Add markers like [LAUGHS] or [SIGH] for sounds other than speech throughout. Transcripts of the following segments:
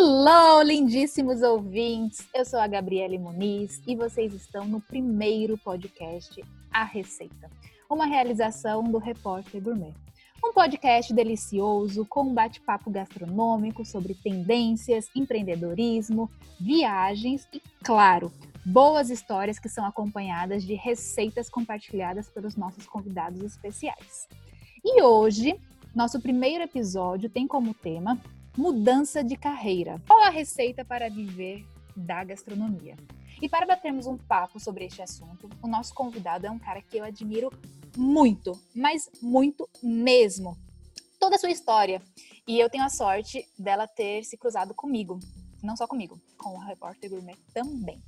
Hello, lindíssimos ouvintes! Eu sou a Gabriele Muniz e vocês estão no primeiro podcast A Receita, uma realização do Repórter Gourmet. Um podcast delicioso com um bate-papo gastronômico sobre tendências, empreendedorismo, viagens e, claro, boas histórias que são acompanhadas de receitas compartilhadas pelos nossos convidados especiais. E hoje, nosso primeiro episódio tem como tema mudança de carreira. Qual a receita para viver da gastronomia? E para batermos um papo sobre este assunto, o nosso convidado é um cara que eu admiro muito, mas muito mesmo. Toda a sua história. E eu tenho a sorte dela ter se cruzado comigo. Não só comigo, com o Repórter Gourmet também.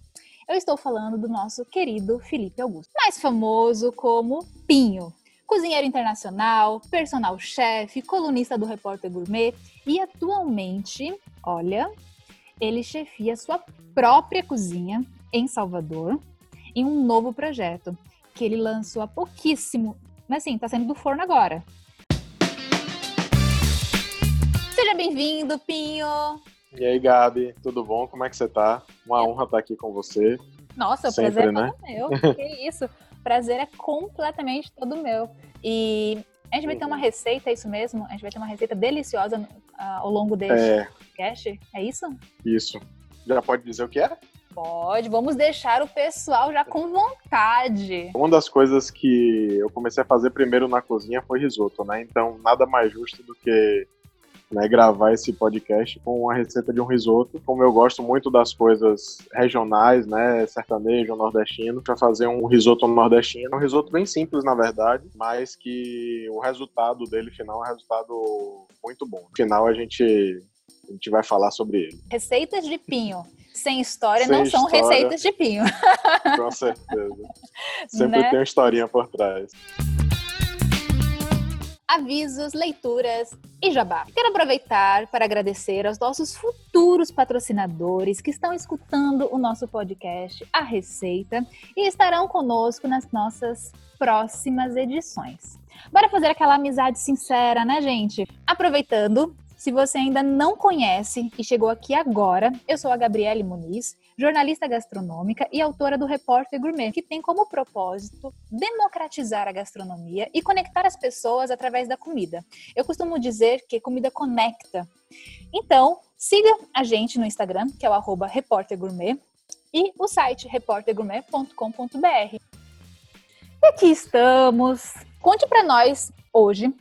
Eu estou falando do nosso querido Felipe Augusto, mais famoso como Pinho cozinheiro internacional, personal chef, colunista do Repórter Gourmet e atualmente, olha, ele chefia sua própria cozinha em Salvador em um novo projeto que ele lançou há pouquíssimo, mas assim, tá saindo do forno agora. Seja bem-vindo, Pinho! E aí, Gabi, tudo bom? Como é que você tá? Uma honra estar aqui com você. Nossa, o Sempre, prazer é né? meu. [LAUGHS] que isso prazer é completamente todo meu. E a gente vai ter uma uhum. receita, é isso mesmo? A gente vai ter uma receita deliciosa uh, ao longo deste é... podcast, é isso? Isso. Já pode dizer o que é? Pode, vamos deixar o pessoal já com vontade. Uma das coisas que eu comecei a fazer primeiro na cozinha foi risoto, né? Então, nada mais justo do que né, gravar esse podcast com a receita de um risoto. Como eu gosto muito das coisas regionais, né, sertanejo, nordestino, para fazer um risoto nordestino. Um risoto bem simples, na verdade, mas que o resultado dele final é um resultado muito bom. No final a gente a gente vai falar sobre ele. Receitas de pinho sem história sem não história, são receitas de pinho. Com certeza. [LAUGHS] Sempre né? tem uma historinha por trás avisos, leituras e jabá. Quero aproveitar para agradecer aos nossos futuros patrocinadores que estão escutando o nosso podcast A Receita e estarão conosco nas nossas próximas edições. Bora fazer aquela amizade sincera, né, gente? Aproveitando, se você ainda não conhece e chegou aqui agora, eu sou a Gabriele Muniz, jornalista gastronômica e autora do Repórter Gourmet, que tem como propósito democratizar a gastronomia e conectar as pessoas através da comida. Eu costumo dizer que comida conecta. Então, siga a gente no Instagram, que é o arroba Repórter Gourmet, e o site repórtergourmet.com.br. E aqui estamos. Conte para nós hoje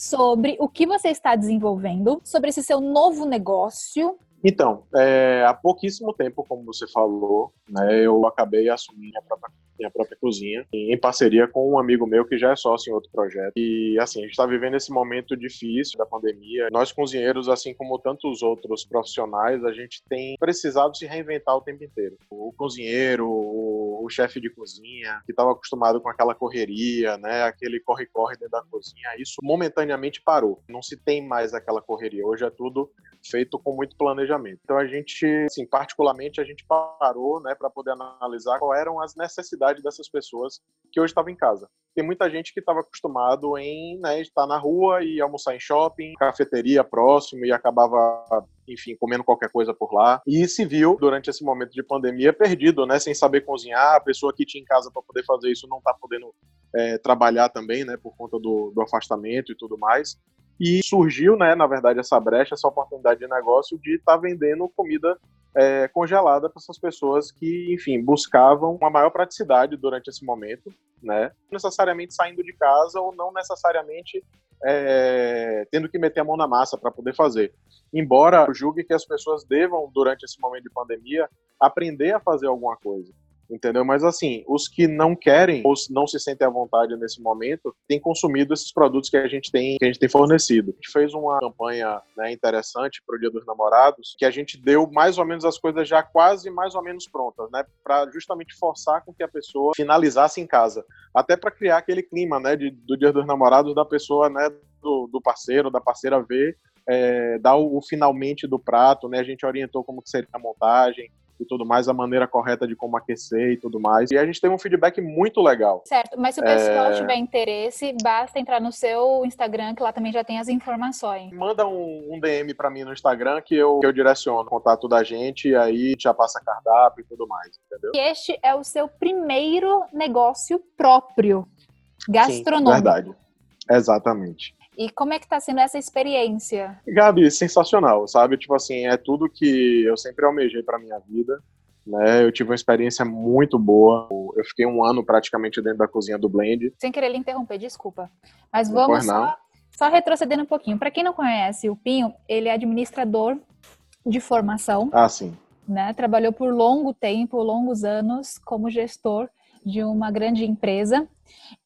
sobre o que você está desenvolvendo, sobre esse seu novo negócio. Então, é, há pouquíssimo tempo, como você falou, né, eu acabei assumindo a própria minha própria cozinha, em parceria com um amigo meu que já é sócio em outro projeto. E assim, a gente está vivendo esse momento difícil da pandemia. Nós cozinheiros, assim como tantos outros profissionais, a gente tem precisado se reinventar o tempo inteiro. O cozinheiro, o, o chefe de cozinha, que estava acostumado com aquela correria, né, aquele corre-corre dentro da cozinha, isso momentaneamente parou. Não se tem mais aquela correria. Hoje é tudo feito com muito planejamento. Então a gente, assim, particularmente a gente parou, né, para poder analisar quais eram as necessidades dessas pessoas que hoje estavam em casa. Tem muita gente que estava acostumado em né, estar na rua e almoçar em shopping, cafeteria próximo e acabava, enfim, comendo qualquer coisa por lá. E se viu, durante esse momento de pandemia, perdido, né, sem saber cozinhar. A pessoa que tinha em casa para poder fazer isso não está podendo é, trabalhar também, né, por conta do, do afastamento e tudo mais. E surgiu, né, na verdade, essa brecha, essa oportunidade de negócio de estar tá vendendo comida é, congelada para essas pessoas que, enfim, buscavam uma maior praticidade durante esse momento, né? Não necessariamente saindo de casa ou não necessariamente é, tendo que meter a mão na massa para poder fazer. Embora eu julgue que as pessoas devam, durante esse momento de pandemia, aprender a fazer alguma coisa entendeu? Mas assim, os que não querem ou não se sentem à vontade nesse momento, têm consumido esses produtos que a gente tem, que a gente tem fornecido. A gente fez uma campanha né, interessante para o Dia dos Namorados, que a gente deu mais ou menos as coisas já quase mais ou menos prontas, né, para justamente forçar com que a pessoa finalizasse em casa, até para criar aquele clima, né, de, do Dia dos Namorados da pessoa, né, do, do parceiro, da parceira ver é, dar o, o, finalmente do prato, né? A gente orientou como que seria a montagem, e tudo mais, a maneira correta de como aquecer e tudo mais. E a gente teve um feedback muito legal. Certo, mas se o pessoal é... tiver interesse, basta entrar no seu Instagram, que lá também já tem as informações. Manda um, um DM para mim no Instagram que eu, que eu direciono o contato da gente e aí já passa cardápio e tudo mais, entendeu? E este é o seu primeiro negócio próprio, gastronômico. Sim, verdade. Exatamente. E como é que tá sendo essa experiência? Gabi, sensacional, sabe? Tipo assim, é tudo que eu sempre almejei para minha vida. Né? Eu tive uma experiência muito boa. Eu fiquei um ano praticamente dentro da cozinha do Blend. Sem querer lhe interromper, desculpa. Mas vamos só, só retrocedendo um pouquinho. Para quem não conhece, o Pinho, ele é administrador de formação. Ah, sim. Né? Trabalhou por longo tempo, longos anos, como gestor de uma grande empresa.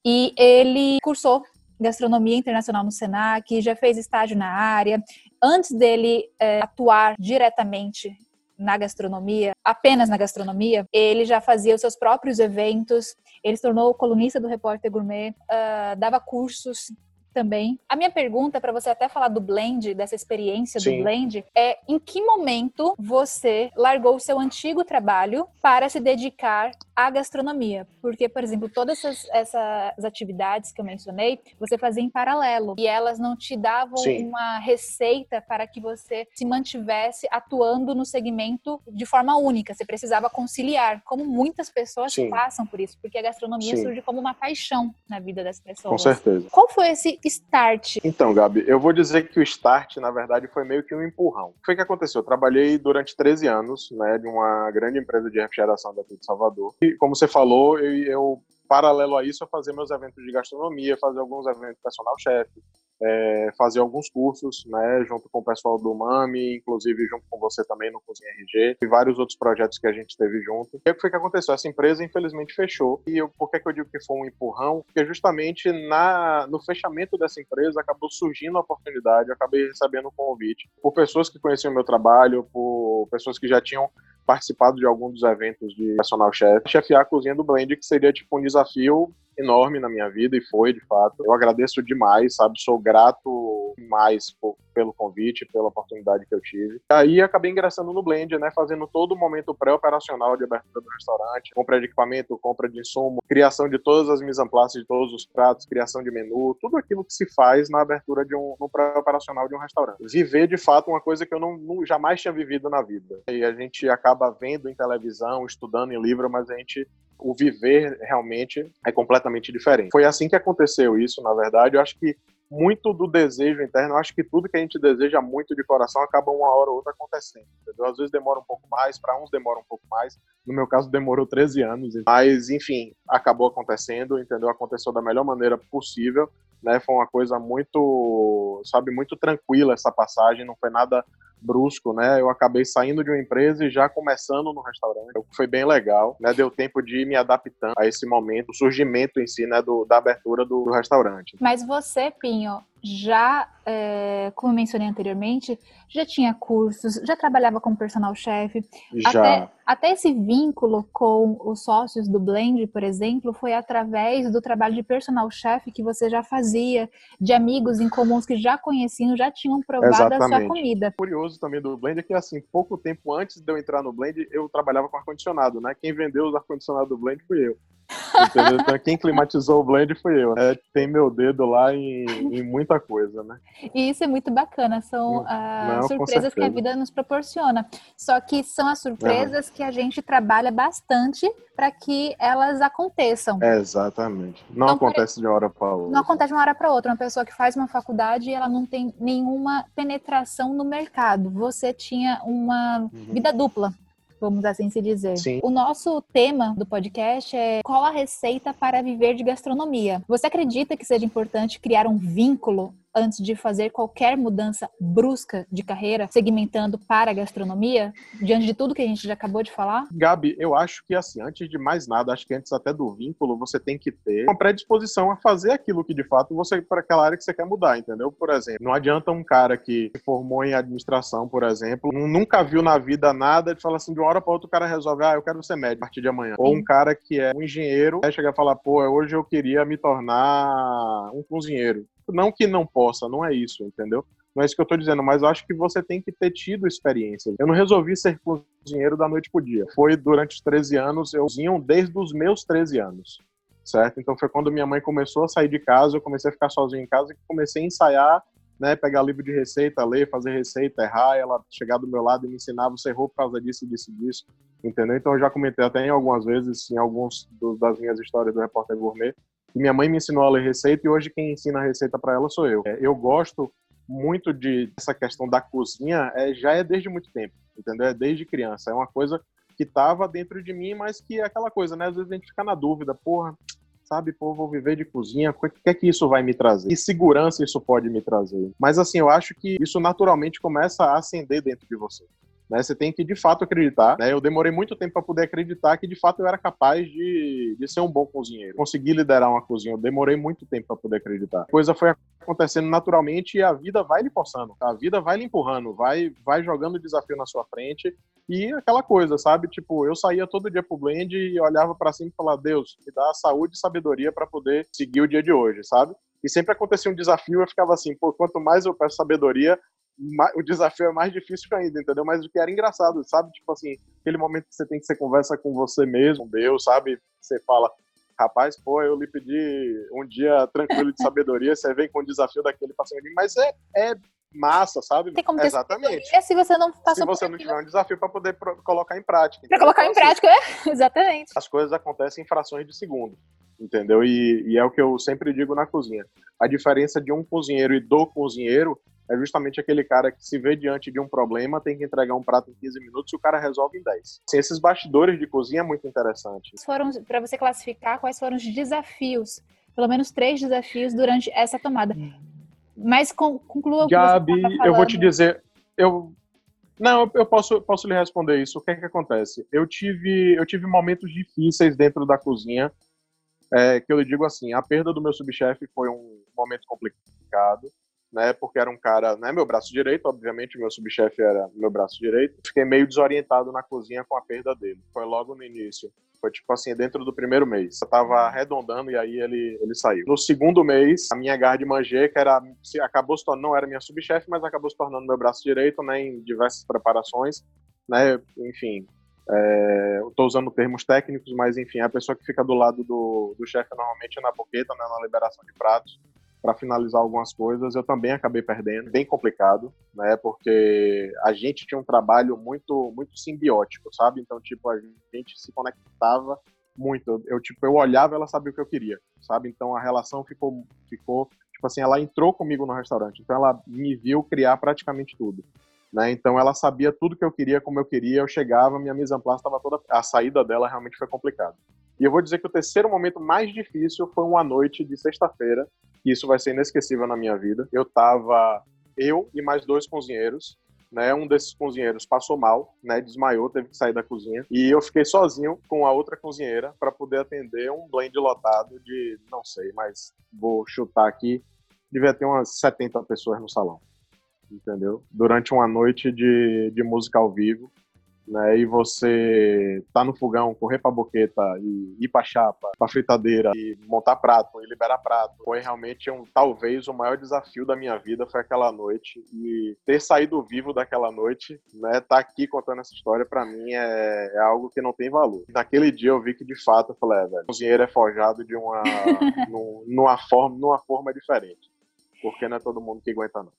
E ele cursou gastronomia internacional no Senac, já fez estágio na área. Antes dele é, atuar diretamente na gastronomia, apenas na gastronomia, ele já fazia os seus próprios eventos, ele se tornou colunista do Repórter Gourmet, uh, dava cursos também. A minha pergunta para você até falar do blend, dessa experiência Sim. do blend, é em que momento você largou o seu antigo trabalho para se dedicar à gastronomia? Porque, por exemplo, todas essas, essas atividades que eu mencionei, você fazia em paralelo e elas não te davam Sim. uma receita para que você se mantivesse atuando no segmento de forma única. Você precisava conciliar, como muitas pessoas Sim. passam por isso, porque a gastronomia surge como uma paixão na vida das pessoas. Com certeza. Qual foi esse start? Então, Gabi, eu vou dizer que o start, na verdade, foi meio que um empurrão. O que foi que aconteceu? Eu trabalhei durante 13 anos, né, de uma grande empresa de refrigeração daqui de Salvador. Como você falou, eu, eu paralelo a isso, eu fazia meus eventos de gastronomia, fazia alguns eventos personal chefe, é, fazer alguns cursos, né, junto com o pessoal do MAMI, inclusive junto com você também no Cozinha RG, e vários outros projetos que a gente teve junto. E o que foi que aconteceu? Essa empresa, infelizmente, fechou. E eu, por que, que eu digo que foi um empurrão? Porque justamente na, no fechamento dessa empresa acabou surgindo a oportunidade, eu acabei recebendo um convite por pessoas que conheciam o meu trabalho, por pessoas que já tinham participado de algum dos eventos de personal chef, chefiar a cozinha do Blend, que seria tipo um desafio enorme na minha vida e foi de fato. Eu agradeço demais, sabe? Sou grato demais por, pelo convite, pela oportunidade que eu tive. Aí acabei ingressando no Blend, né? Fazendo todo o momento pré-operacional de abertura do restaurante, compra de equipamento, compra de insumo, criação de todas as mise en place de todos os pratos, criação de menu, tudo aquilo que se faz na abertura de um pré-operacional de um restaurante. Viver de fato uma coisa que eu não, não jamais tinha vivido na vida. E a gente acaba vendo em televisão, estudando em livro, mas a gente o viver realmente é completamente diferente. Foi assim que aconteceu isso, na verdade. Eu acho que muito do desejo interno, eu acho que tudo que a gente deseja muito de coração acaba uma hora ou outra acontecendo. Entendeu? Às vezes demora um pouco mais, para uns demora um pouco mais. No meu caso, demorou 13 anos. Mas, enfim, acabou acontecendo, entendeu? Aconteceu da melhor maneira possível. Né? Foi uma coisa muito, sabe, muito tranquila essa passagem, não foi nada brusco, né? Eu acabei saindo de uma empresa e já começando no restaurante. Foi bem legal, né? Deu tempo de me adaptando a esse momento, o surgimento em si, né? Do, da abertura do, do restaurante. Mas você, Pinho, já, é, como eu mencionei anteriormente, já tinha cursos, já trabalhava como personal chef. Já. Até, até esse vínculo com os sócios do Blend, por exemplo, foi através do trabalho de personal chef que você já fazia, de amigos em comuns que já conheciam, já tinham provado Exatamente. a sua comida. Curioso também do Blend é que, assim, pouco tempo antes de eu entrar no Blend, eu trabalhava com ar-condicionado, né? Quem vendeu os ar-condicionados do Blend fui eu. Então, quem climatizou o blend foi eu. É, tem meu dedo lá em, em, muita coisa, né? E isso é muito bacana. São ah, Não, surpresas que a vida nos proporciona. Só que são as surpresas que a gente trabalha bastante para que elas aconteçam. É, exatamente. Não então, acontece de uma hora para outra. Não acontece de uma hora para outra. Uma pessoa que faz uma faculdade e ela não tem nenhuma penetração no mercado. Você tinha uma uhum. vida dupla vamos assim se dizer. Sim. O nosso tema do podcast é qual a receita para viver de gastronomia. Você acredita que seja importante criar um vínculo antes de fazer qualquer mudança brusca de carreira, segmentando para a gastronomia, diante de tudo que a gente já acabou de falar? Gabi, eu acho que assim, antes de mais nada, acho que antes até do vínculo, você tem que ter uma predisposição a fazer aquilo que de fato você para aquela área que você quer mudar, entendeu? Por exemplo, não adianta um cara que se formou em administração, por exemplo, nunca viu na vida nada e fala assim, de uma hora para outra o cara resolve, ah, eu quero ser médico a partir de amanhã. Sim. Ou um cara que é um engenheiro, aí chega a falar, pô, hoje eu queria me tornar um cozinheiro. Não que não possa, não é isso, entendeu? Não é isso que eu estou dizendo, mas eu acho que você tem que ter tido experiência. Eu não resolvi ser cozinheiro da noite pro dia. Foi durante os 13 anos, eu cozinho desde os meus 13 anos, certo? Então foi quando minha mãe começou a sair de casa, eu comecei a ficar sozinho em casa e comecei a ensaiar, né, pegar livro de receita, ler, fazer receita, errar, ela chegar do meu lado e me ensinar, você errou por causa disso, disso, disso, entendeu? Então eu já comentei até em algumas vezes, em alguns das minhas histórias do Repórter Gourmet, minha mãe me ensinou a ler receita e hoje quem ensina a receita para ela sou eu. É, eu gosto muito de essa questão da cozinha é, já é desde muito tempo, entendeu? É desde criança. É uma coisa que estava dentro de mim, mas que é aquela coisa, né? Às vezes a gente fica na dúvida, porra, sabe, pô, vou viver de cozinha, o que é que isso vai me trazer? Que segurança isso pode me trazer? Mas assim, eu acho que isso naturalmente começa a acender dentro de você. Né? Você tem que de fato acreditar. Né? Eu demorei muito tempo para poder acreditar que de fato eu era capaz de, de ser um bom cozinheiro, conseguir liderar uma cozinha. Eu demorei muito tempo para poder acreditar. A coisa foi acontecendo naturalmente e a vida vai lhe forçando, a vida vai lhe empurrando, vai, vai jogando desafio na sua frente e aquela coisa, sabe? Tipo, eu saía todo dia pro blend e olhava para cima e falava: Deus, me dá saúde e sabedoria para poder seguir o dia de hoje, sabe? E sempre acontecia um desafio, eu ficava assim, pô, quanto mais eu peço sabedoria, o desafio é mais difícil ainda, entendeu? Mas o que era engraçado, sabe? Tipo assim, aquele momento que você tem que você conversa com você mesmo, Deus, sabe? Você fala, rapaz, pô, eu lhe pedi um dia tranquilo de sabedoria, você vem com o desafio daquele passando mim, mas é, é massa, sabe? Tem como Exatamente. se você não passou Se você não tiver um desafio para poder colocar em prática. Para colocar em então, assim, prática, é, [LAUGHS] exatamente. As coisas acontecem em frações de segundo entendeu? E, e, é o que eu sempre digo na cozinha. A diferença de um cozinheiro e do cozinheiro é justamente aquele cara que se vê diante de um problema, tem que entregar um prato em 15 minutos e o cara resolve em 10. Assim, esses bastidores de cozinha é muito interessante. Foram para você classificar quais foram os desafios, pelo menos três desafios durante essa tomada. Mas conclua o que Gabi, você eu vou te dizer, eu não, eu posso, posso lhe responder isso. O que é que acontece? Eu tive, eu tive momentos difíceis dentro da cozinha, é, que eu digo assim, a perda do meu subchefe foi um momento complicado né? Porque era um cara, né? Meu braço direito, obviamente, meu subchefe era meu braço direito. Fiquei meio desorientado na cozinha com a perda dele. Foi logo no início. Foi tipo assim, dentro do primeiro mês. Eu tava arredondando e aí ele, ele saiu. No segundo mês, a minha garde manger, que era, acabou se tornando, não era minha subchefe, mas acabou se tornando meu braço direito, né? Em diversas preparações, né? Enfim, é, Estou usando termos técnicos, mas enfim, a pessoa que fica do lado do, do chefe normalmente é na boqueta, né, na liberação de pratos para finalizar algumas coisas, eu também acabei perdendo, bem complicado, né? Porque a gente tinha um trabalho muito muito simbiótico, sabe? Então, tipo, a gente se conectava muito. Eu tipo, eu olhava, ela sabia o que eu queria, sabe? Então a relação ficou ficou tipo assim, ela entrou comigo no restaurante. Então ela me viu criar praticamente tudo. Né? Então ela sabia tudo que eu queria, como eu queria. Eu chegava, minha mise en place estava toda. A saída dela realmente foi complicada. E eu vou dizer que o terceiro momento mais difícil foi uma noite de sexta-feira, que isso vai ser inesquecível na minha vida. Eu tava eu e mais dois cozinheiros, né? Um desses cozinheiros passou mal, né? Desmaiou, teve que sair da cozinha. E eu fiquei sozinho com a outra cozinheira para poder atender um blend lotado de, não sei, mas vou chutar aqui, devia ter umas 70 pessoas no salão. Entendeu? Durante uma noite de, de música ao vivo né? E você tá no fogão, correr pra boqueta e ir pra chapa, pra fritadeira e montar prato e liberar prato. Foi realmente um, talvez o maior desafio da minha vida foi aquela noite e ter saído vivo daquela noite, né? Tá aqui contando essa história para mim é, é, algo que não tem valor. Naquele dia eu vi que de fato eu falei, é, velho, o cozinheiro é forjado de uma [LAUGHS] numa forma, numa forma diferente. Porque não é todo mundo que aguenta não.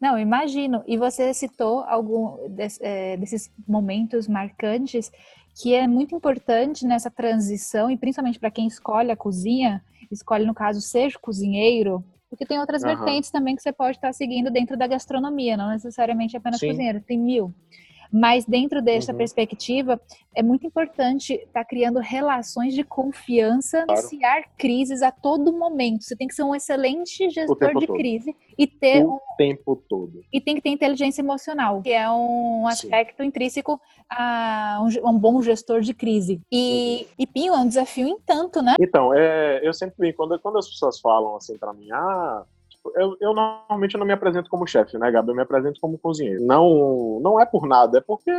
Não, imagino. E você citou algum é, desses momentos marcantes que é muito importante nessa transição, e principalmente para quem escolhe a cozinha, escolhe, no caso, seja cozinheiro, porque tem outras uhum. vertentes também que você pode estar seguindo dentro da gastronomia, não necessariamente apenas Sim. cozinheiro, tem mil. Mas dentro dessa uhum. perspectiva, é muito importante estar tá criando relações de confiança, claro. iniciar crises a todo momento. Você tem que ser um excelente gestor de todo. crise e ter o um... tempo todo. E tem que ter inteligência emocional, que é um aspecto Sim. intrínseco a um, um, bom gestor de crise. E, uhum. e Pinho é um desafio em tanto, né? Então, é, eu sempre quando, quando as pessoas falam assim para mim, ah, eu, eu normalmente não me apresento como chefe, né, Gabi? Eu me apresento como cozinheiro. Não, não é por nada, é porque,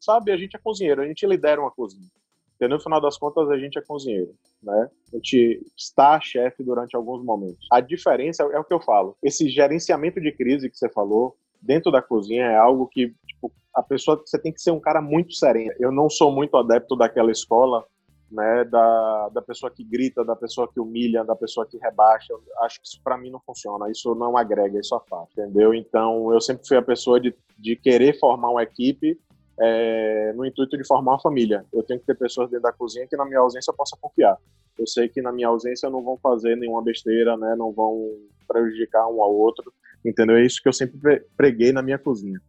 sabe, a gente é cozinheiro, a gente lidera uma cozinha. Entendeu? No final das contas, a gente é cozinheiro, né? A gente está chefe durante alguns momentos. A diferença é o que eu falo. Esse gerenciamento de crise que você falou, dentro da cozinha, é algo que, tipo, a pessoa, você tem que ser um cara muito sereno. Eu não sou muito adepto daquela escola né, da, da pessoa que grita, da pessoa que humilha, da pessoa que rebaixa. Eu acho que isso para mim não funciona, isso não agrega, isso afasta, entendeu? Então eu sempre fui a pessoa de, de querer formar uma equipe é, no intuito de formar uma família. Eu tenho que ter pessoas dentro da cozinha que na minha ausência eu possa confiar. Eu sei que na minha ausência não vão fazer nenhuma besteira, né, não vão prejudicar um ao outro, entendeu? É isso que eu sempre preguei na minha cozinha.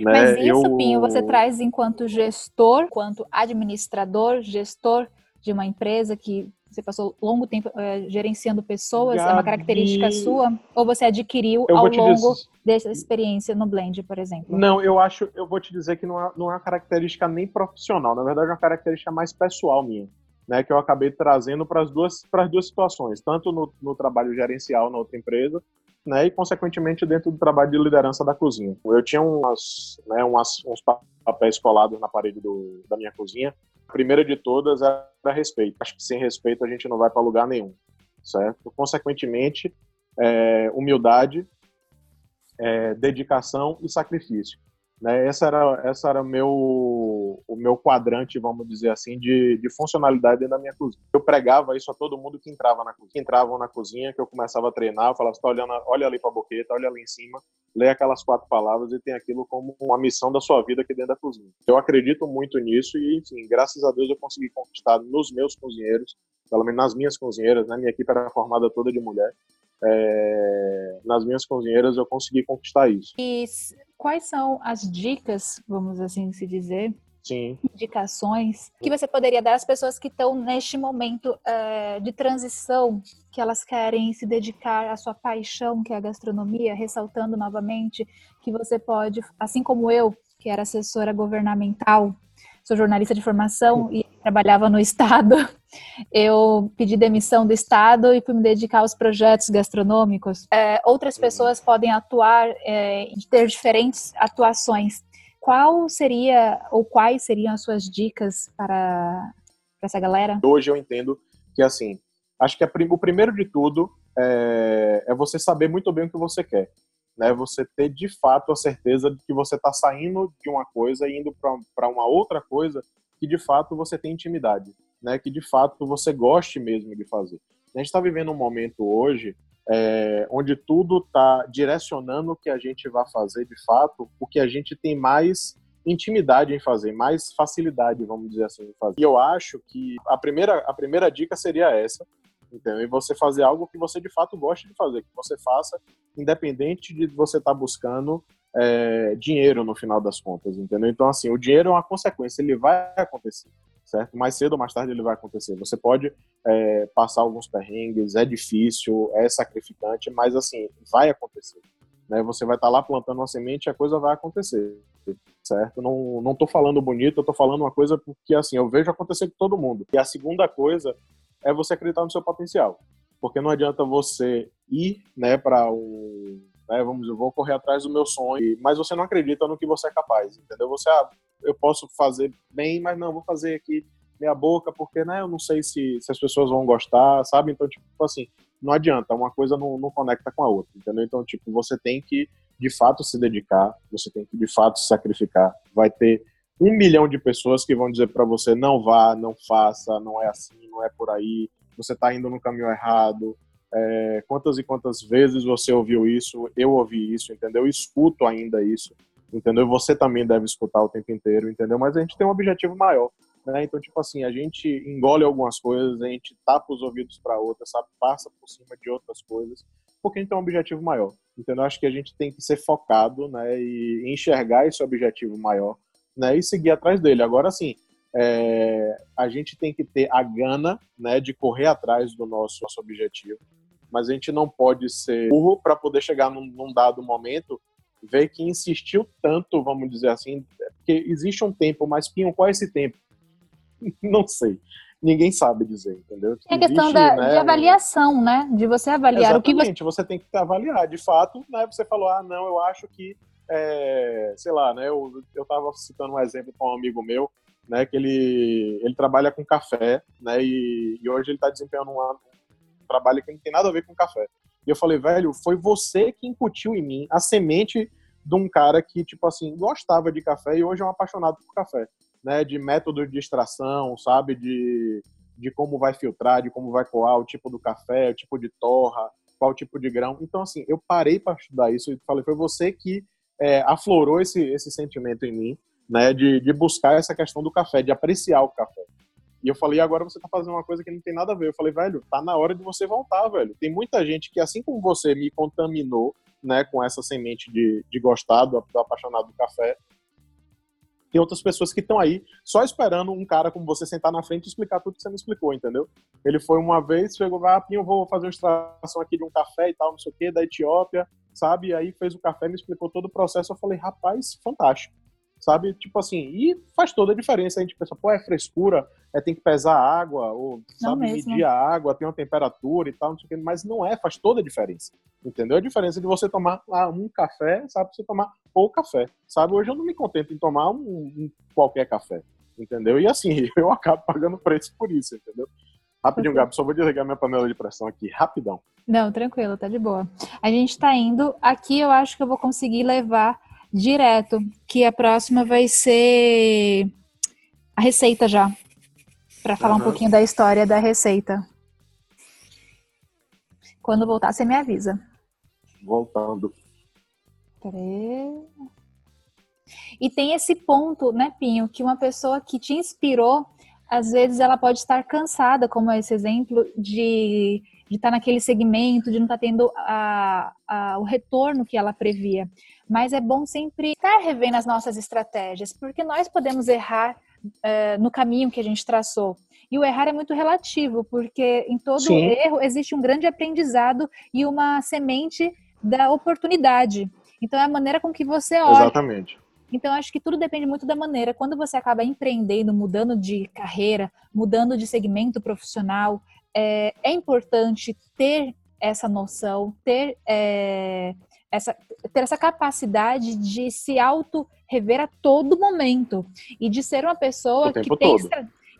Né? Mas isso, eu... Pinho, você traz enquanto gestor, enquanto administrador, gestor de uma empresa que você passou longo tempo é, gerenciando pessoas, Gabi... é uma característica sua? Ou você adquiriu ao longo dizer... dessa experiência no Blend, por exemplo? Não, eu acho, eu vou te dizer que não é, não é uma característica nem profissional, na verdade é uma característica mais pessoal minha. Né, que eu acabei trazendo para as duas, as duas situações, tanto no, no trabalho gerencial na outra empresa, né, e consequentemente dentro do trabalho de liderança da cozinha. Eu tinha umas, né, umas, uns papéis colados na parede do, da minha cozinha, primeira de todas era respeito. Acho que sem respeito a gente não vai para lugar nenhum, certo? Consequentemente, é, humildade, é, dedicação e sacrifício. Né? Essa era, essa era meu, o meu quadrante, vamos dizer assim, de, de funcionalidade da minha cozinha. Eu pregava isso a todo mundo que entrava na cozinha. Que entravam na cozinha, que eu começava a treinar, eu falava, tá olhando, olha ali para a boqueta, olha ali em cima, lê aquelas quatro palavras e tem aquilo como uma missão da sua vida aqui dentro da cozinha. Eu acredito muito nisso e, enfim, graças a Deus eu consegui conquistar nos meus cozinheiros, pelo menos nas minhas cozinheiras, né? Minha equipe era formada toda de mulher. É, nas minhas cozinheiras eu consegui conquistar isso. E quais são as dicas, vamos assim se dizer, Sim. indicações que você poderia dar às pessoas que estão neste momento é, de transição, que elas querem se dedicar à sua paixão, que é a gastronomia, ressaltando novamente que você pode, assim como eu, que era assessora governamental, sou jornalista de formação e trabalhava no Estado, eu pedi demissão do Estado e fui me dedicar aos projetos gastronômicos. É, outras pessoas podem atuar, é, ter diferentes atuações. Qual seria, ou quais seriam as suas dicas para, para essa galera? Hoje eu entendo que, assim, acho que o primeiro de tudo é, é você saber muito bem o que você quer né? Você ter de fato a certeza de que você está saindo de uma coisa e indo para uma outra coisa que de fato você tem intimidade, né? Que de fato você goste mesmo de fazer. A gente está vivendo um momento hoje é, onde tudo está direcionando o que a gente vai fazer de fato, o que a gente tem mais intimidade em fazer, mais facilidade, vamos dizer assim, em fazer. E eu acho que a primeira, a primeira dica seria essa, entendeu? E você fazer algo que você de fato goste de fazer, que você faça independente de você estar tá buscando é, dinheiro no final das contas, entendeu? Então, assim, o dinheiro é uma consequência, ele vai acontecer, certo? Mais cedo ou mais tarde ele vai acontecer. Você pode é, passar alguns perrengues, é difícil, é sacrificante, mas, assim, vai acontecer. Né? Você vai estar tá lá plantando uma semente e a coisa vai acontecer, certo? Não, não tô falando bonito, eu tô falando uma coisa porque, assim, eu vejo acontecer com todo mundo. E a segunda coisa é você acreditar no seu potencial. Porque não adianta você ir, né, para o né, vamos, eu vou correr atrás do meu sonho, mas você não acredita no que você é capaz, entendeu? Você, ah, eu posso fazer bem, mas não, vou fazer aqui meia boca, porque, né, eu não sei se, se as pessoas vão gostar, sabe? Então, tipo assim, não adianta, uma coisa não, não conecta com a outra, entendeu? Então, tipo, você tem que, de fato, se dedicar, você tem que, de fato, se sacrificar. Vai ter um milhão de pessoas que vão dizer para você não vá, não faça, não é assim, não é por aí, você está indo no caminho errado. É, quantas e quantas vezes você ouviu isso? Eu ouvi isso, entendeu? Eu escuto ainda isso, entendeu? Você também deve escutar o tempo inteiro, entendeu? Mas a gente tem um objetivo maior, né? Então, tipo assim, a gente engole algumas coisas, a gente tapa os ouvidos para outras, sabe? Passa por cima de outras coisas, porque a gente tem um objetivo maior, entendeu? Acho que a gente tem que ser focado, né? E enxergar esse objetivo maior né, e seguir atrás dele. Agora, sim, é, a gente tem que ter a gana né, de correr atrás do nosso, nosso objetivo, mas a gente não pode ser burro para poder chegar num, num, dado momento, ver que insistiu tanto, vamos dizer assim, porque existe um tempo, mas Pinho, qual é esse tempo? [LAUGHS] não sei. Ninguém sabe dizer, entendeu? É questão da, né, de avaliação, né? De você avaliar o que você... você tem que avaliar. De fato, né, você falou, ah, não, eu acho que é, sei lá, né? Eu, eu tava citando um exemplo com um amigo meu, né? Que ele, ele trabalha com café, né? E, e hoje ele está desempenhando um, um, trabalho que não tem nada a ver com café. E eu falei, velho, foi você que incutiu em mim a semente de um cara que, tipo assim, gostava de café e hoje é um apaixonado por café, né? De método de extração, sabe? De, de como vai filtrar, de como vai coar o tipo do café, o tipo de torra, qual tipo de grão. Então, assim, eu parei para estudar isso e falei, foi você que é, aflorou esse, esse sentimento em mim né, de, de buscar essa questão do café, de apreciar o café. E eu falei, agora você tá fazendo uma coisa que não tem nada a ver. Eu falei, velho, tá na hora de você voltar, velho. Tem muita gente que, assim como você me contaminou, né, com essa semente de, de gostar, do, do apaixonado do café, tem outras pessoas que estão aí só esperando um cara como você sentar na frente e explicar tudo que você me explicou, entendeu? Ele foi uma vez, chegou, ah, eu vou fazer uma extração aqui de um café e tal, não sei o quê, da Etiópia, sabe? E aí fez o café, me explicou todo o processo. Eu falei, rapaz, fantástico sabe? Tipo assim, e faz toda a diferença. A gente pensa, pô, é frescura, é tem que pesar a água, ou sabe, medir a água, tem uma temperatura e tal, não sei o que, mas não é, faz toda a diferença. Entendeu? A diferença de você tomar ah, um café, sabe, você tomar ou café, sabe? Hoje eu não me contento em tomar um, um qualquer café, entendeu? E assim, [LAUGHS] eu acabo pagando preço por isso, entendeu? Rapidinho, Gabi, só vou desligar minha panela de pressão aqui, rapidão. Não, tranquilo, tá de boa. A gente tá indo, aqui eu acho que eu vou conseguir levar direto, que a próxima vai ser a receita já. Para falar uhum. um pouquinho da história da receita. Quando voltar, você me avisa. Voltando. Peraí. E tem esse ponto, né, Pinho, que uma pessoa que te inspirou, às vezes ela pode estar cansada, como esse exemplo, de, de estar naquele segmento, de não estar tendo a, a, o retorno que ela previa mas é bom sempre estar revendo as nossas estratégias, porque nós podemos errar uh, no caminho que a gente traçou. E o errar é muito relativo, porque em todo Sim. erro existe um grande aprendizado e uma semente da oportunidade. Então é a maneira com que você olha. Exatamente. Então, acho que tudo depende muito da maneira. Quando você acaba empreendendo, mudando de carreira, mudando de segmento profissional, é, é importante ter essa noção, ter é, essa, ter essa capacidade de se auto-rever a todo momento e de ser uma pessoa que tem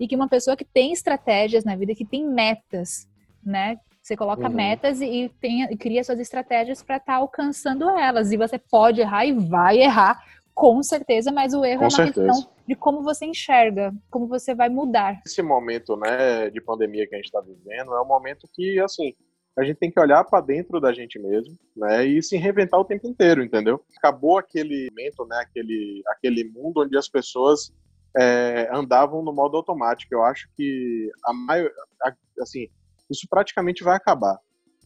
e que uma pessoa que tem estratégias na vida, que tem metas, né? Você coloca uhum. metas e, tem, e cria suas estratégias para estar tá alcançando elas. E você pode errar e vai errar, com certeza, mas o erro com é uma certeza. questão de como você enxerga, como você vai mudar. Esse momento, né, de pandemia que a gente está vivendo é um momento que, assim, a gente tem que olhar para dentro da gente mesmo, né, e se reinventar o tempo inteiro, entendeu? Acabou aquele momento, né, aquele, aquele mundo onde as pessoas é, andavam no modo automático. Eu acho que a maior, assim, isso praticamente vai acabar,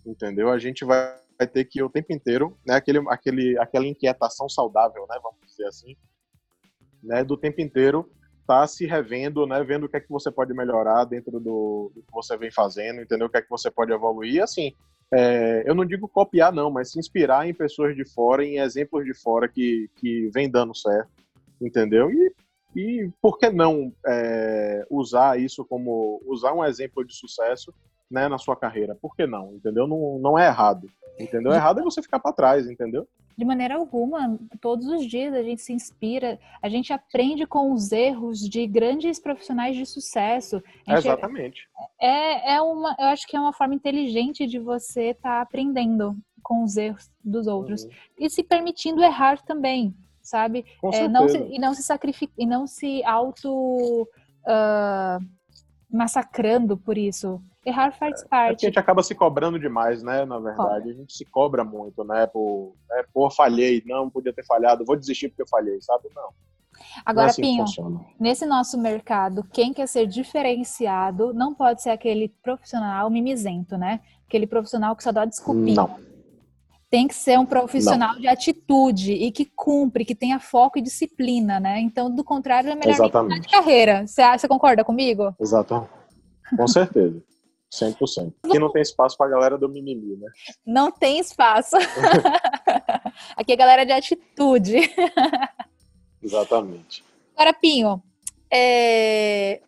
entendeu? A gente vai, vai ter que o tempo inteiro, né, aquele, aquele, aquela inquietação saudável, né, vamos dizer assim, né, do tempo inteiro tá se revendo, né, vendo o que é que você pode melhorar dentro do, do que você vem fazendo, entendeu? O que é que você pode evoluir, assim, é, eu não digo copiar não, mas se inspirar em pessoas de fora, em exemplos de fora que, que vem dando certo, entendeu? E, e por que não é, usar isso como, usar um exemplo de sucesso né, na sua carreira? Por que não, entendeu? Não, não é errado, entendeu? Errado é você ficar para trás, entendeu? De maneira alguma, todos os dias a gente se inspira, a gente aprende com os erros de grandes profissionais de sucesso. Exatamente. É, é uma, eu acho que é uma forma inteligente de você estar tá aprendendo com os erros dos outros uhum. e se permitindo errar também, sabe? É, não se, e não se sacrificar e não se auto uh, massacrando por isso. Errar faz é, parte. É a gente acaba se cobrando demais, né? Na verdade, a gente se cobra muito, né? Por, é, pô, falhei, não, podia ter falhado, vou desistir porque eu falhei, sabe? Não. Agora, não é assim Pinho, nesse nosso mercado, quem quer ser diferenciado não pode ser aquele profissional mimizento, né? Aquele profissional que só dá desculpinha. Não. Tem que ser um profissional não. de atitude e que cumpre, que tenha foco e disciplina, né? Então, do contrário, é melhor Exatamente. de carreira. Você, você concorda comigo? Exato. Com certeza. 100%. Aqui não tem espaço para a galera do mimimi, né? Não tem espaço. [LAUGHS] Aqui é galera de atitude. Exatamente. Agora, Pinho, é...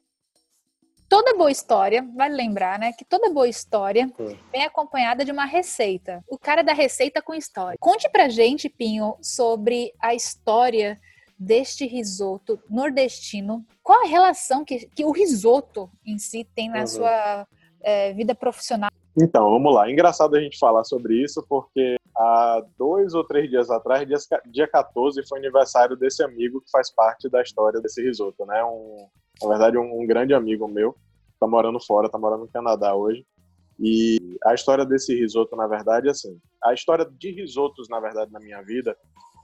toda boa história, vale lembrar, né, que toda boa história hum. vem acompanhada de uma receita. O cara da receita com história. Conte pra gente, Pinho, sobre a história deste risoto nordestino. Qual a relação que, que o risoto em si tem na uhum. sua é, vida profissional? Então, vamos lá. Engraçado a gente falar sobre isso, porque há dois ou três dias atrás, dia, dia 14, foi aniversário desse amigo que faz parte da história desse risoto, né? Um, na verdade, um, um grande amigo meu, tá morando fora, tá morando no Canadá hoje. E a história desse risoto, na verdade, é assim. A história de risotos, na verdade, na minha vida,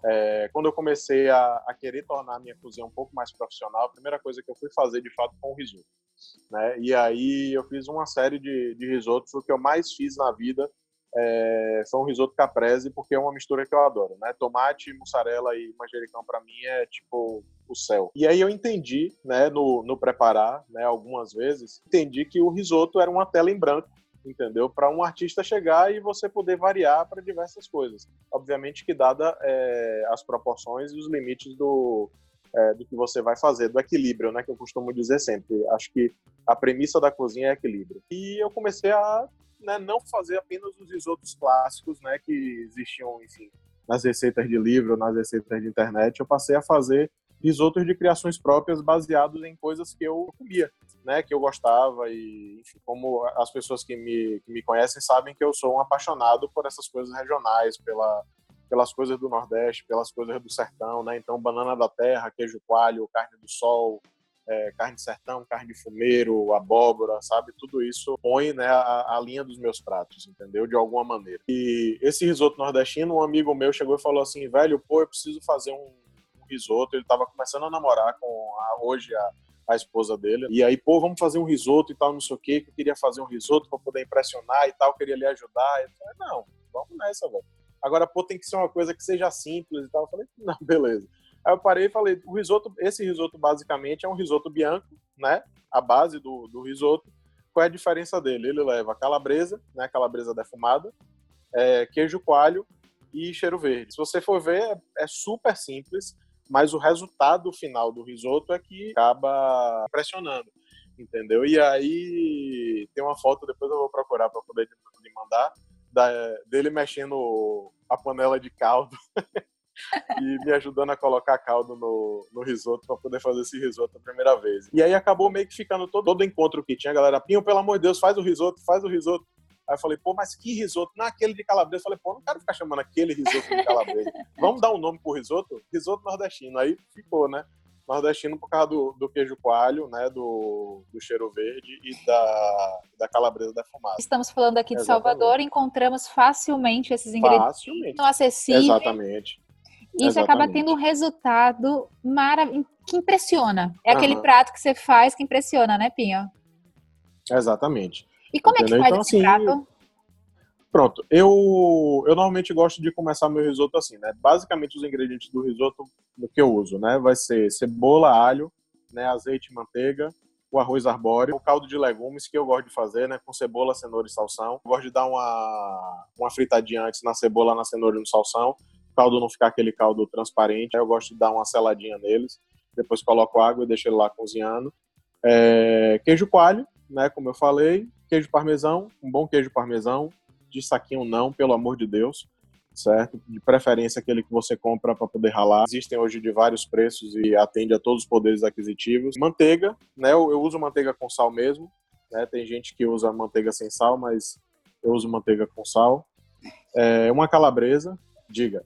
é, quando eu comecei a, a, querer tornar a minha cozinha um pouco mais profissional, a primeira coisa que eu fui fazer, de fato, foi um risoto. Né? E aí eu fiz uma série de, de risotos. O que eu mais fiz na vida é, foi um risoto caprese, porque é uma mistura que eu adoro. Né? Tomate, mussarela e manjericão, para mim, é tipo o céu. E aí eu entendi, né, no, no preparar, né, algumas vezes, entendi que o risoto era uma tela em branco entendeu? Para um artista chegar e você poder variar para diversas coisas. Obviamente que dada é, as proporções e os limites do, é, do que você vai fazer, do equilíbrio, né? Que eu costumo dizer sempre. Acho que a premissa da cozinha é equilíbrio. E eu comecei a né, não fazer apenas os risotos clássicos, né? Que existiam, enfim, nas receitas de livro, nas receitas de internet. Eu passei a fazer risotos de criações próprias baseados em coisas que eu comia, né, que eu gostava e enfim, como as pessoas que me, que me conhecem sabem que eu sou um apaixonado por essas coisas regionais, pela, pelas coisas do Nordeste, pelas coisas do sertão, né? Então, banana da terra, queijo coalho, carne do sol, é, carne de sertão, carne de fumeiro, abóbora, sabe? Tudo isso põe né, a, a, linha dos meus pratos, entendeu? De alguma maneira. E esse risoto nordestino, um amigo meu chegou e falou assim, velho, pô, eu preciso fazer um risoto. Ele estava começando a namorar com a, hoje a, a esposa dele. E aí, pô, vamos fazer um risoto e tal, não sei o quê, que eu queria fazer um risoto para poder impressionar e tal, queria lhe ajudar. Eu falei, não, vamos nessa, velho. Agora, pô, tem que ser uma coisa que seja simples e tal. Eu falei, não, beleza. Aí eu parei e falei, o risoto, esse risoto basicamente é um risoto bianco, né? A base do, do risoto. Qual é a diferença dele? Ele leva calabresa, né? Calabresa defumada, é, queijo coalho e cheiro verde. Se você for ver, é, é super simples mas o resultado final do risoto é que acaba pressionando, entendeu? E aí tem uma foto, depois eu vou procurar para poder lhe mandar, da, dele mexendo a panela de caldo [LAUGHS] [LAUGHS] e me ajudando a colocar caldo no, no risoto para poder fazer esse risoto a primeira vez. E aí acabou meio que ficando todo, todo encontro que tinha, a galera, Pinho, pelo amor de Deus, faz o risoto, faz o risoto. Aí eu falei, pô, mas que risoto? Naquele de calabresa. Eu falei, pô, não quero ficar chamando aquele risoto de calabresa. [LAUGHS] Vamos dar um nome pro risoto? Risoto nordestino. Aí ficou, né? Nordestino por causa do, do queijo coalho, né? Do, do cheiro verde e da, da calabresa defumada. Estamos falando aqui de Exatamente. Salvador, encontramos facilmente esses ingredientes. Facilmente. Acessíveis. Exatamente. Isso Exatamente. acaba tendo um resultado maravilhoso, que impressiona. É aquele prato que você faz que impressiona, né, Pinho? Exatamente. E como Entendeu? é que faz então, esse assim, prato? Pronto, eu, eu normalmente gosto de começar meu risoto assim, né? Basicamente os ingredientes do risoto que eu uso, né? Vai ser cebola, alho, né? azeite, manteiga, o arroz arbóreo, o caldo de legumes que eu gosto de fazer, né? Com cebola, cenoura e salsão. Eu gosto de dar uma, uma fritadinha antes na cebola, na cenoura e no salsão. Caldo não ficar aquele caldo transparente. Eu gosto de dar uma seladinha neles. Depois coloco água e deixo ele lá cozinhando. É, queijo coalho, né? Como eu falei queijo parmesão, um bom queijo parmesão, de saquinho não, pelo amor de Deus, certo? De preferência aquele que você compra para poder ralar. Existem hoje de vários preços e atende a todos os poderes aquisitivos. Manteiga, né? Eu, eu uso manteiga com sal mesmo, né? Tem gente que usa manteiga sem sal, mas eu uso manteiga com sal. É, uma calabresa, diga.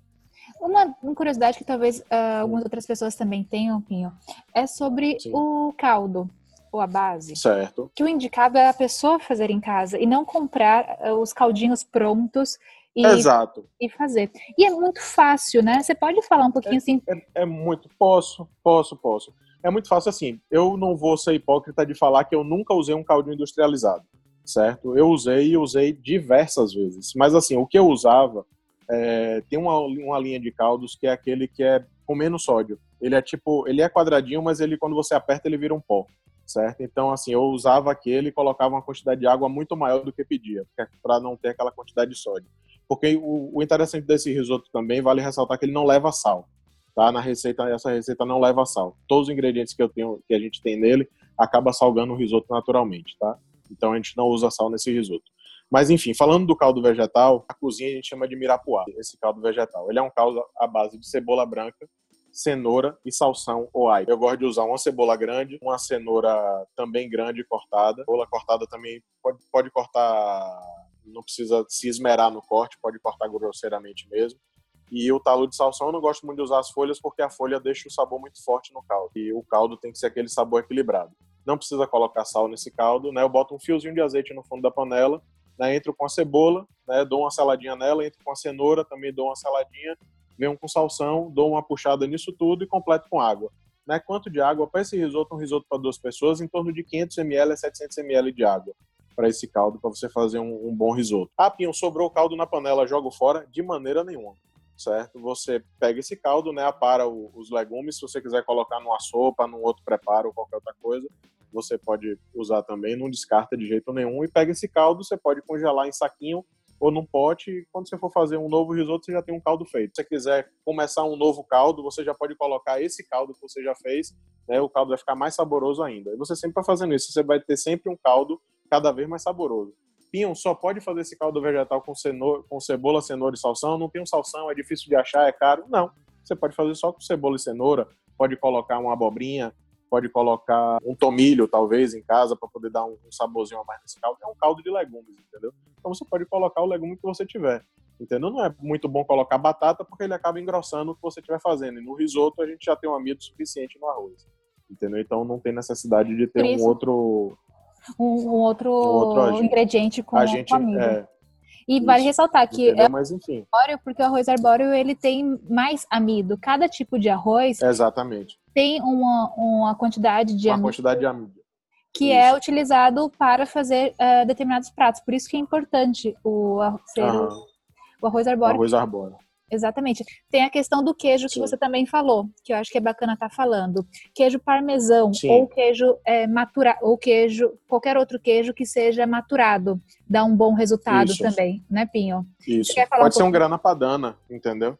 Uma, uma, curiosidade que talvez uh, algumas outras pessoas também tenham, Pinho, é sobre Sim. o caldo ou a base. Certo. Que o indicado é a pessoa fazer em casa e não comprar eh, os caldinhos prontos e, Exato. e fazer. E é muito fácil, né? Você pode falar um pouquinho é, assim? É, é, muito. Posso, posso, posso. É muito fácil assim. Eu não vou ser hipócrita de falar que eu nunca usei um caldinho industrializado, certo? Eu usei e usei diversas vezes. Mas assim, o que eu usava é, tem uma, uma linha de caldos que é aquele que é com menos sódio. Ele é tipo, ele é quadradinho, mas ele quando você aperta ele vira um pó certo? Então, assim, eu usava aquele e colocava uma quantidade de água muito maior do que pedia, para não ter aquela quantidade de sódio. Porque o, o, interessante desse risoto também, vale ressaltar que ele não leva sal, tá? Na receita, essa receita não leva sal. Todos os ingredientes que eu tenho, que a gente tem nele, acaba salgando o risoto naturalmente, tá? Então a gente não usa sal nesse risoto. Mas enfim, falando do caldo vegetal, a cozinha a gente chama de mirapuá, esse caldo vegetal. Ele é um caldo à base de cebola branca, cenoura e salsão ou alho. Eu gosto de usar uma cebola grande, uma cenoura também grande cortada. Cebola cortada também pode, pode cortar, não precisa se esmerar no corte, pode cortar grosseiramente mesmo. E o talo de salsão eu não gosto muito de usar as folhas porque a folha deixa o sabor muito forte no caldo. E o caldo tem que ser aquele sabor equilibrado. Não precisa colocar sal nesse caldo, né? Eu boto um fiozinho de azeite no fundo da panela, né? Entro com a cebola, né? Dou uma saladinha nela, entro com a cenoura, também dou uma saladinha, venho com salsão, dou uma puxada nisso tudo e completo com água. Né? Quanto de água? Para esse risoto, um risoto para duas pessoas, em torno de 500 ml a 700 ml de água para esse caldo, para você fazer um, um, bom risoto. Ah, Pinho, sobrou caldo na panela, jogo fora? De maneira nenhuma certo? Você pega esse caldo, né, apara o, os legumes, se você quiser colocar numa sopa, num outro preparo, qualquer outra coisa, você pode usar também, não descarta de jeito nenhum, e pega esse caldo, você pode congelar em saquinho ou num pote, e quando você for fazer um novo risoto, você já tem um caldo feito. Se você quiser começar um novo caldo, você já pode colocar esse caldo que você já fez, né, o caldo vai ficar mais saboroso ainda. E você sempre vai fazendo isso, você vai ter sempre um caldo cada vez mais saboroso. Pinhão só pode fazer esse caldo vegetal com, cenoura, com cebola, cenoura e salsão. Não tem um salsão, é difícil de achar, é caro. Não. Você pode fazer só com cebola e cenoura. Pode colocar uma abobrinha, pode colocar um tomilho, talvez, em casa, para poder dar um, saborzinho a mais nesse caldo. É um caldo de legumes, entendeu? Então você pode colocar o legume que você tiver. Entendeu? Não é muito bom colocar batata porque ele acaba engrossando o que você estiver fazendo. E no risoto a gente já tem um amido suficiente no arroz. Entendeu? Então não tem necessidade de ter um outro um, um outro, um outro ingrediente com, a gente, com amido. É, e isso, vale ressaltar que é mas enfim. arbóreo, porque o arroz arbóreo ele tem mais amido. Cada tipo de arroz Exatamente. tem uma, uma quantidade de uma amido. quantidade de amido. Que é isso. é utilizado para fazer uh, determinados pratos. Por isso que é importante o, ser o, o arroz arbóreo. Arroz arbóreo. Exatamente. Tem a questão do queijo que Sim. você também falou, que eu acho que é bacana estar tá falando. Queijo parmesão Sim. ou queijo é, maturado, ou queijo, qualquer outro queijo que seja maturado, dá um bom resultado Isso. também, né, Pinho? Isso. Pode um ser um grana padana, entendeu?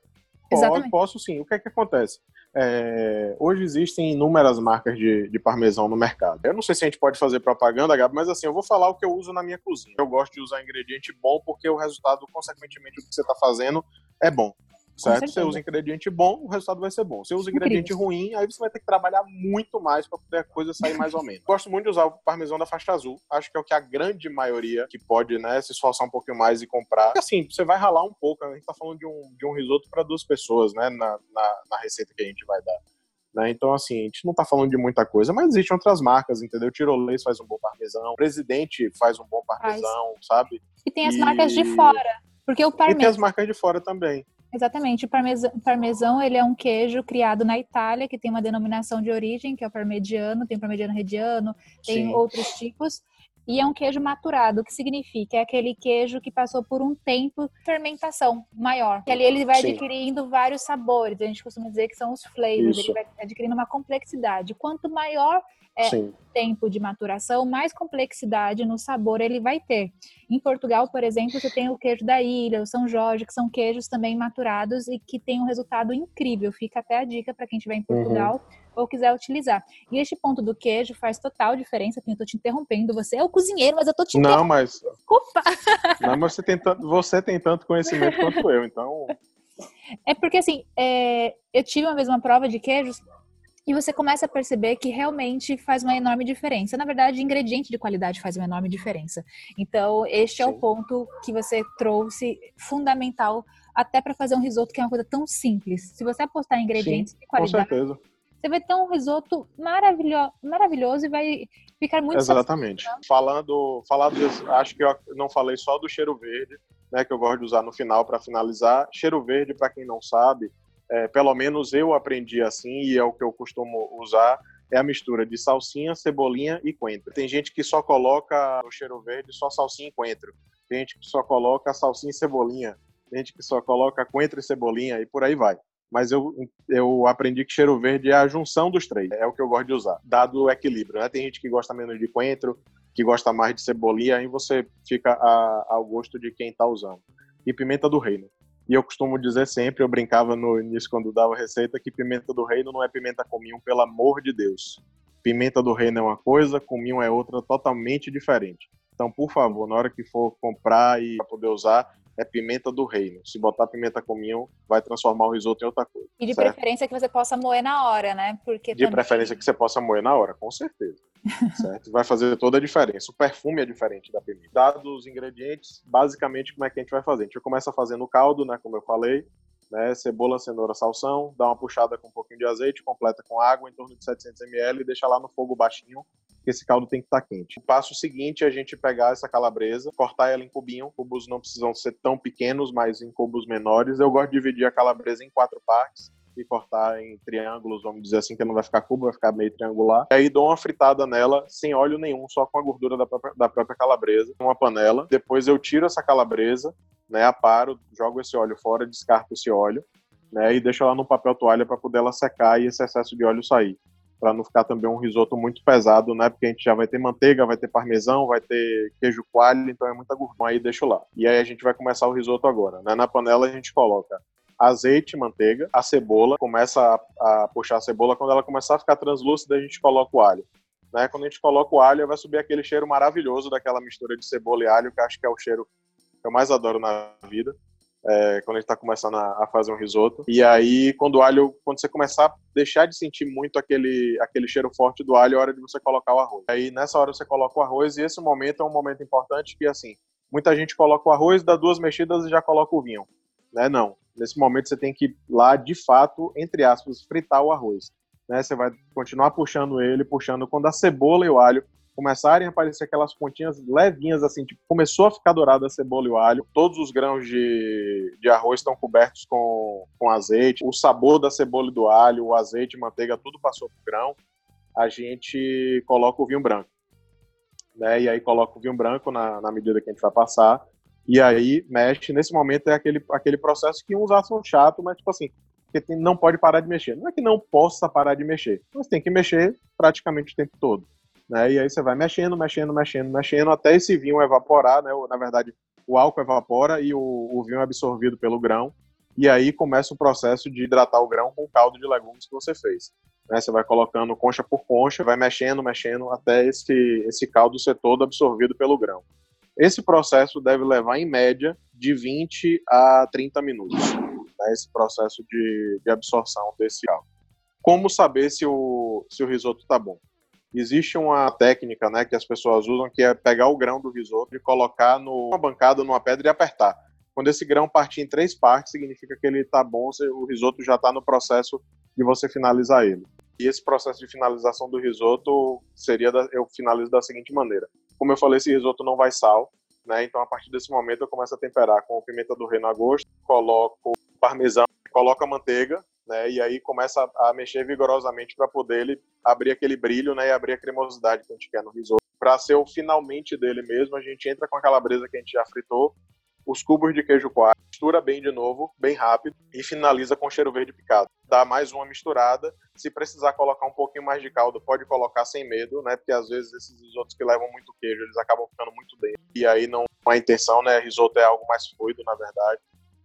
Exatamente. Posso sim. O que é que acontece? É, hoje existem inúmeras marcas de, de, parmesão no mercado. Eu não sei se a gente pode fazer propaganda, Gabi, mas assim, eu vou falar o que eu uso na minha cozinha. Eu gosto de usar ingrediente bom porque o resultado, consequentemente, do que você está fazendo é bom. Certo? Você usa ingrediente bom, o resultado vai ser bom. Se você usa ingrediente Incrível. ruim, aí você vai ter que trabalhar muito mais para poder a coisa sair mais ou menos. [LAUGHS] Gosto muito de usar o parmesão da faixa azul. Acho que é o que a grande maioria que pode, né, se esforçar um pouquinho mais e comprar. Porque, assim, você vai ralar um pouco. A gente tá falando de um, de um risoto para duas pessoas, né, na, na, na receita que a gente vai dar. Né? Então, assim, a gente não está falando de muita coisa, mas existem outras marcas, entendeu? Tirolês faz um bom parmesão, Presidente faz um bom parmesão, faz. sabe? E tem as e... marcas de fora. Porque o parmesão... E tem as marcas de fora também. Exatamente. O parmesão, parmesão, ele é um queijo criado na Itália, que tem uma denominação de origem, que é o parmegiano, tem o parmegiano reggiano, tem Sim. outros tipos. E é um queijo maturado, o que significa? É aquele queijo que passou por um tempo de fermentação maior. E ali ele vai Sim. adquirindo vários sabores. A gente costuma dizer que são os flavors. Isso. Ele vai adquirindo uma complexidade. Quanto maior é, tempo de maturação, mais complexidade no sabor ele vai ter. Em Portugal, por exemplo, você tem o queijo da ilha, o São Jorge, que são queijos também maturados e que tem um resultado incrível. Fica até a dica para quem estiver em uhum. Portugal uhum. Ou quiser utilizar. E este ponto do queijo faz total diferença. Eu estou te interrompendo. Você é o cozinheiro, mas eu estou te Não, mas. Desculpa. [LAUGHS] Não, mas você tem, tanto, você tem tanto conhecimento quanto eu, então. É porque assim, é, eu tive uma vez uma prova de queijos e você começa a perceber que realmente faz uma enorme diferença. Na verdade, ingrediente de qualidade faz uma enorme diferença. Então, este Sim. é o ponto que você trouxe fundamental até para fazer um risoto que é uma coisa tão simples. Se você apostar em ingredientes Sim, de qualidade, você vai ter um risoto maravilhoso, maravilhoso e vai ficar muito Exatamente. Falando, falando acho que eu não falei só do cheiro verde, né, que eu gosto de usar no final para finalizar. Cheiro verde, para quem não sabe, é, pelo menos eu aprendi assim e é o que eu costumo usar, é a mistura de salsinha, cebolinha e coentro. Tem gente que só coloca no cheiro verde só salsinha e coentro. Tem gente que só coloca salsinha e cebolinha. Tem gente que só coloca coentro e cebolinha e por aí vai. Mas eu, eu aprendi que cheiro verde é a junção dos três. É o que eu gosto de usar, dado o equilíbrio. Né? Tem gente que gosta menos de coentro, que gosta mais de cebolinha, aí você fica a, ao gosto de quem está usando. E pimenta do reino. E eu costumo dizer sempre, eu brincava no início quando dava receita, que pimenta do reino não é pimenta cominho, pelo amor de Deus. Pimenta do reino é uma coisa, cominho é outra totalmente diferente. Então, por favor, na hora que for comprar e poder usar, é pimenta do reino. Se botar pimenta cominho, vai transformar o risoto em outra coisa. E de certo? preferência que você possa moer na hora, né? Porque de também... preferência que você possa moer na hora, com certeza. [LAUGHS] certo? Vai fazer toda a diferença. O perfume é diferente da pimenta. Dados os ingredientes, basicamente como é que a gente vai fazer? A gente começa fazendo o caldo, né? Como eu falei. Né, cebola, cenoura, salsão, dá uma puxada com um pouquinho de azeite, completa com água em torno de 700 ml e deixa lá no fogo baixinho que esse caldo tem que estar tá quente. O passo seguinte é a gente pegar essa calabresa, cortar ela em cubinho. Cubos não precisam ser tão pequenos, mas em cubos menores. Eu gosto de dividir a calabresa em quatro partes e cortar em triângulos, vamos dizer assim, que não vai ficar cubo, vai ficar meio triangular. E aí dou uma fritada nela sem óleo nenhum, só com a gordura da própria, da própria calabresa, uma panela. Depois eu tiro essa calabresa, né, aparo, jogo esse óleo fora, descarto esse óleo, né, e deixo ela no papel toalha para poder ela secar e esse excesso de óleo sair para não ficar também um risoto muito pesado, né? Porque a gente já vai ter manteiga, vai ter parmesão, vai ter queijo coalho, então é muita gordura. Aí deixo lá. E aí a gente vai começar o risoto agora, né? Na panela a gente coloca azeite, manteiga, a cebola, começa a, a puxar a cebola, quando ela começar a ficar translúcida, a gente coloca o alho. Né? Quando a gente coloca o alho, vai subir aquele cheiro maravilhoso daquela mistura de cebola e alho, que acho que é o cheiro que eu mais adoro na vida é, quando a gente está começando a, a, fazer um risoto. E aí, quando o alho, quando você começar a deixar de sentir muito aquele, aquele cheiro forte do alho, é hora de você colocar o arroz. Aí, nessa hora, você coloca o arroz, e esse momento é um momento importante que, assim, muita gente coloca o arroz, dá duas mexidas e já coloca o vinho. Né? Não. Nesse momento, você tem que lá, de fato, entre aspas, fritar o arroz. Né? Você vai continuar puxando ele, puxando. Quando a cebola e o alho começarem a aparecer aquelas pontinhas levinhas, assim, tipo, começou a ficar dourada a cebola e o alho, todos os grãos de, de arroz estão cobertos com, com azeite, o sabor da cebola e do alho, o azeite, manteiga, tudo passou pro grão, a gente coloca o vinho branco. Né? E aí coloca o vinho branco na, na medida que a gente vai passar, e aí mexe. Nesse momento é aquele, aquele processo que uns acham chato, mas tipo assim, porque tem, não pode parar de mexer. Não é que não possa parar de mexer, mas tem que mexer praticamente o tempo todo. Né? E aí você vai mexendo, mexendo, mexendo, mexendo, até esse vinho evaporar, né? Na verdade, o álcool evapora e o, o vinho é absorvido pelo grão. E aí começa o processo de hidratar o grão com o caldo de legumes que você fez. Né? Você vai colocando concha por concha, vai mexendo, mexendo, até esse, esse caldo ser todo absorvido pelo grão. Esse processo deve levar, em média, de 20 a 30 minutos, né? esse processo de, de absorção desse caldo. Como saber se o, se o risoto está bom? Existe uma técnica né, que as pessoas usam que é pegar o grão do risoto e colocar numa bancada, numa pedra e apertar. Quando esse grão partir em três partes, significa que ele está bom, o risoto já está no processo de você finalizar ele. E esse processo de finalização do risoto seria, da, eu finalizo da seguinte maneira. Como eu falei, esse risoto não vai sal, né? Então a partir desse momento eu começo a temperar com pimenta do reino a gosto, coloco parmesão, coloco a manteiga, né? E aí começa a, mexer vigorosamente para poder ele abrir aquele brilho, né? E abrir a cremosidade que a gente quer no risoto. Para ser o finalmente dele mesmo, a gente entra com a calabresa que a gente já fritou, os cubos de queijo coalho, mistura bem de novo, bem rápido, e finaliza com cheiro verde picado. Dá mais uma misturada. Se precisar colocar um pouquinho mais de caldo, pode colocar sem medo, né? Porque às vezes esses risotos que levam muito queijo, eles acabam ficando muito dentro. E aí não é a intenção, né? Risoto é algo mais fluido, na verdade.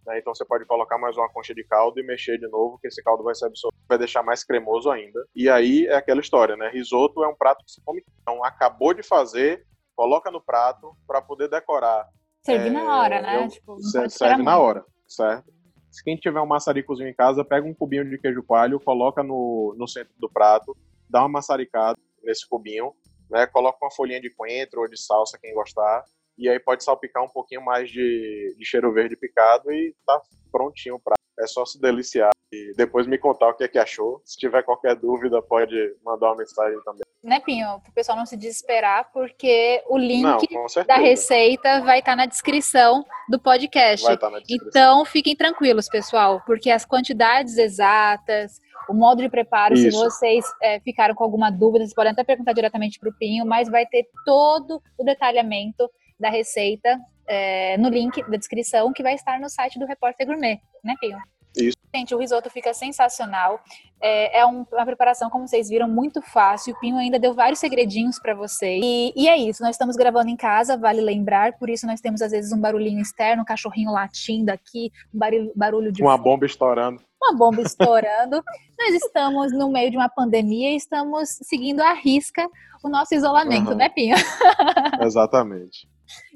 Né? Então você pode colocar mais uma concha de caldo e mexer de novo, que esse caldo vai ser absorvido, vai deixar mais cremoso ainda. E aí é aquela história, né? Risoto é um prato que se come. Então acabou de fazer, coloca no prato para poder decorar. Serve é, na hora, né? Eu, tipo, serve na hora, certo? Se quem tiver um maçaricozinho em casa, pega um cubinho de queijo coalho, coloca no, no centro do prato, dá uma maçaricada nesse cubinho, né? Coloca uma folhinha de coentro ou de salsa, quem gostar, e aí pode salpicar um pouquinho mais de, de cheiro verde picado e tá prontinho para é só se deliciar e depois me contar o que é que achou. Se tiver qualquer dúvida, pode mandar uma mensagem também. Né, Pinho? Para o pessoal não se desesperar, porque o link não, da receita vai estar tá na descrição do podcast. Vai tá na descrição. Então, fiquem tranquilos, pessoal, porque as quantidades exatas, o modo de preparo, Isso. se vocês é, ficaram com alguma dúvida, vocês podem até perguntar diretamente para o Pinho, mas vai ter todo o detalhamento da receita é, no link da descrição que vai estar no site do Repórter Gourmet, né, Pio? Isso. Gente, o risoto fica sensacional. É, é um, uma preparação, como vocês viram, muito fácil. O Pinho ainda deu vários segredinhos para vocês. E, e, é isso, nós estamos gravando em casa, vale lembrar. Por isso nós temos, às vezes, um barulhinho externo, um cachorrinho latindo aqui, um barulho, barulho de... Uma bomba estourando. Uma bomba estourando. nós estamos no meio de uma pandemia e estamos seguindo à risca o nosso isolamento, uhum. né, Pinho? [LAUGHS] Exatamente.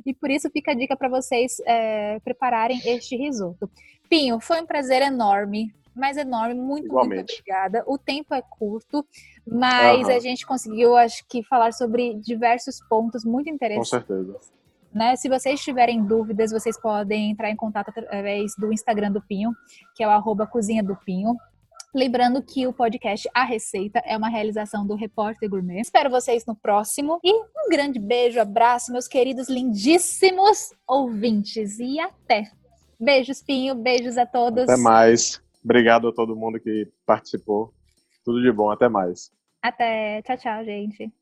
E por isso fica a dica para vocês é, prepararem este risoto. Pinho, foi um prazer enorme mas enorme. Muito, Igualmente. muito obrigada. O tempo é curto, mas uhum. a gente conseguiu, acho que, falar sobre diversos pontos muito interessantes. Com certeza. Né? Se vocês tiverem dúvidas, vocês podem entrar em contato através do Instagram do Pinho, que é o arroba cozinha do Pinho. Lembrando que o podcast A Receita é uma realização do Repórter Gourmet. Espero vocês no próximo. E um grande beijo, abraço, meus queridos lindíssimos ouvintes. E até! Beijos, Pinho. Beijos a todos. Até mais. Obrigado a todo mundo que participou. Tudo de bom. Até mais. Até. Tchau, tchau, gente.